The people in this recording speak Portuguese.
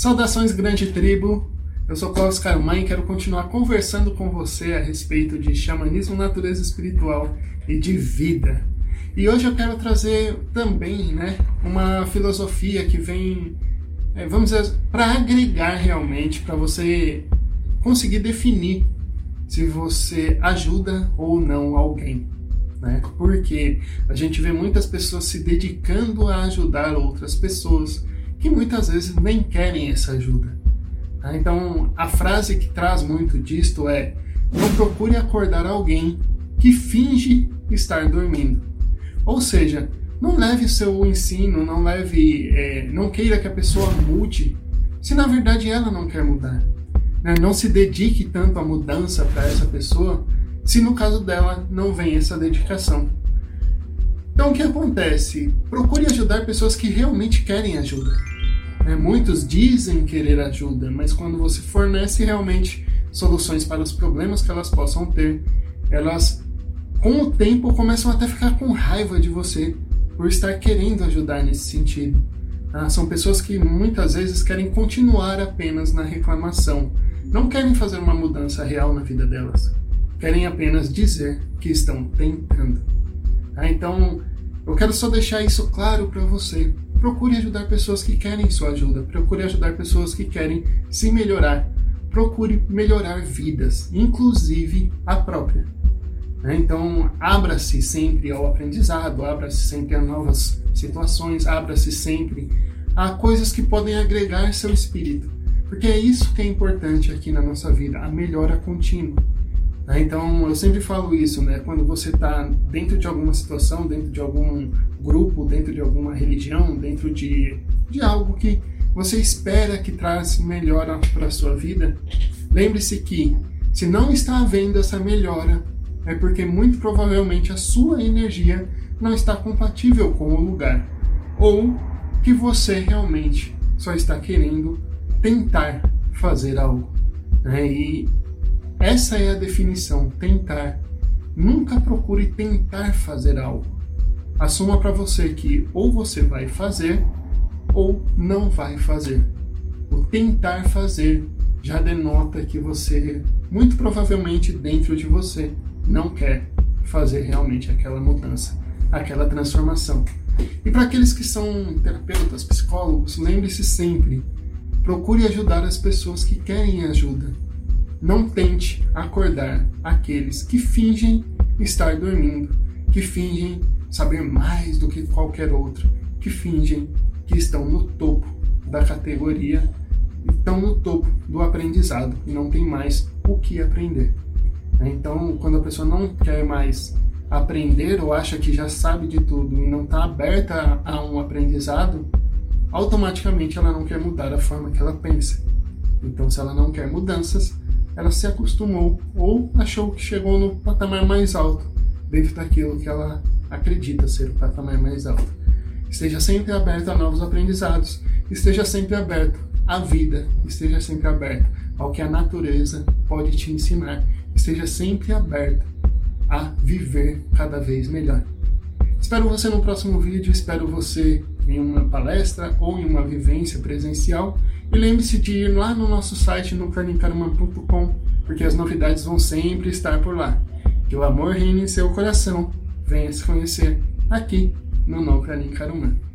Saudações, grande tribo! Eu sou Cláudio Carmãe e quero continuar conversando com você a respeito de xamanismo, natureza espiritual e de vida. E hoje eu quero trazer também né, uma filosofia que vem, é, vamos dizer, para agregar realmente, para você conseguir definir se você ajuda ou não alguém. Né? Porque a gente vê muitas pessoas se dedicando a ajudar outras pessoas que muitas vezes nem querem essa ajuda. Tá? Então, a frase que traz muito disto é: não procure acordar alguém que finge estar dormindo. Ou seja, não leve seu ensino, não leve, é, não queira que a pessoa mude, se na verdade ela não quer mudar. Né? Não se dedique tanto à mudança para essa pessoa, se no caso dela não vem essa dedicação. Então o que acontece? Procure ajudar pessoas que realmente querem ajuda. Né? Muitos dizem querer ajuda, mas quando você fornece realmente soluções para os problemas que elas possam ter, elas com o tempo começam até a ficar com raiva de você por estar querendo ajudar nesse sentido. Ah, são pessoas que muitas vezes querem continuar apenas na reclamação, não querem fazer uma mudança real na vida delas, querem apenas dizer que estão tentando. Ah, então, eu quero só deixar isso claro para você. Procure ajudar pessoas que querem sua ajuda. Procure ajudar pessoas que querem se melhorar. Procure melhorar vidas, inclusive a própria. Né? Então, abra-se sempre ao aprendizado, abra-se sempre a novas situações, abra-se sempre a coisas que podem agregar seu espírito. Porque é isso que é importante aqui na nossa vida, a melhora contínua. Né? Então, eu sempre falo isso, né? Quando você está dentro de alguma situação, dentro de algum grupo, dentro de alguma religião, dentro de, de algo que você espera que traz melhora para a sua vida, lembre-se que se não está havendo essa melhora, é porque muito provavelmente a sua energia não está compatível com o lugar, ou que você realmente só está querendo tentar fazer algo. Né? E essa é a definição, tentar. Nunca procure tentar fazer algo. Assuma para você que ou você vai fazer ou não vai fazer. O tentar fazer já denota que você, muito provavelmente dentro de você, não quer fazer realmente aquela mudança, aquela transformação. E para aqueles que são terapeutas, psicólogos, lembre-se sempre: procure ajudar as pessoas que querem ajuda não tente acordar aqueles que fingem estar dormindo, que fingem saber mais do que qualquer outro, que fingem que estão no topo da categoria, estão no topo do aprendizado e não tem mais o que aprender. Então, quando a pessoa não quer mais aprender ou acha que já sabe de tudo e não está aberta a um aprendizado, automaticamente ela não quer mudar a forma que ela pensa. Então, se ela não quer mudanças, ela se acostumou ou achou que chegou no patamar mais alto dentro daquilo que ela acredita ser o patamar mais alto. Esteja sempre aberto a novos aprendizados, esteja sempre aberto à vida, esteja sempre aberto ao que a natureza pode te ensinar, esteja sempre aberto a viver cada vez melhor. Espero você no próximo vídeo, espero você em uma palestra ou em uma vivência presencial. E lembre-se de ir lá no nosso site no porque as novidades vão sempre estar por lá. Que o amor reine em seu coração. Venha se conhecer aqui no No Canin Caruman.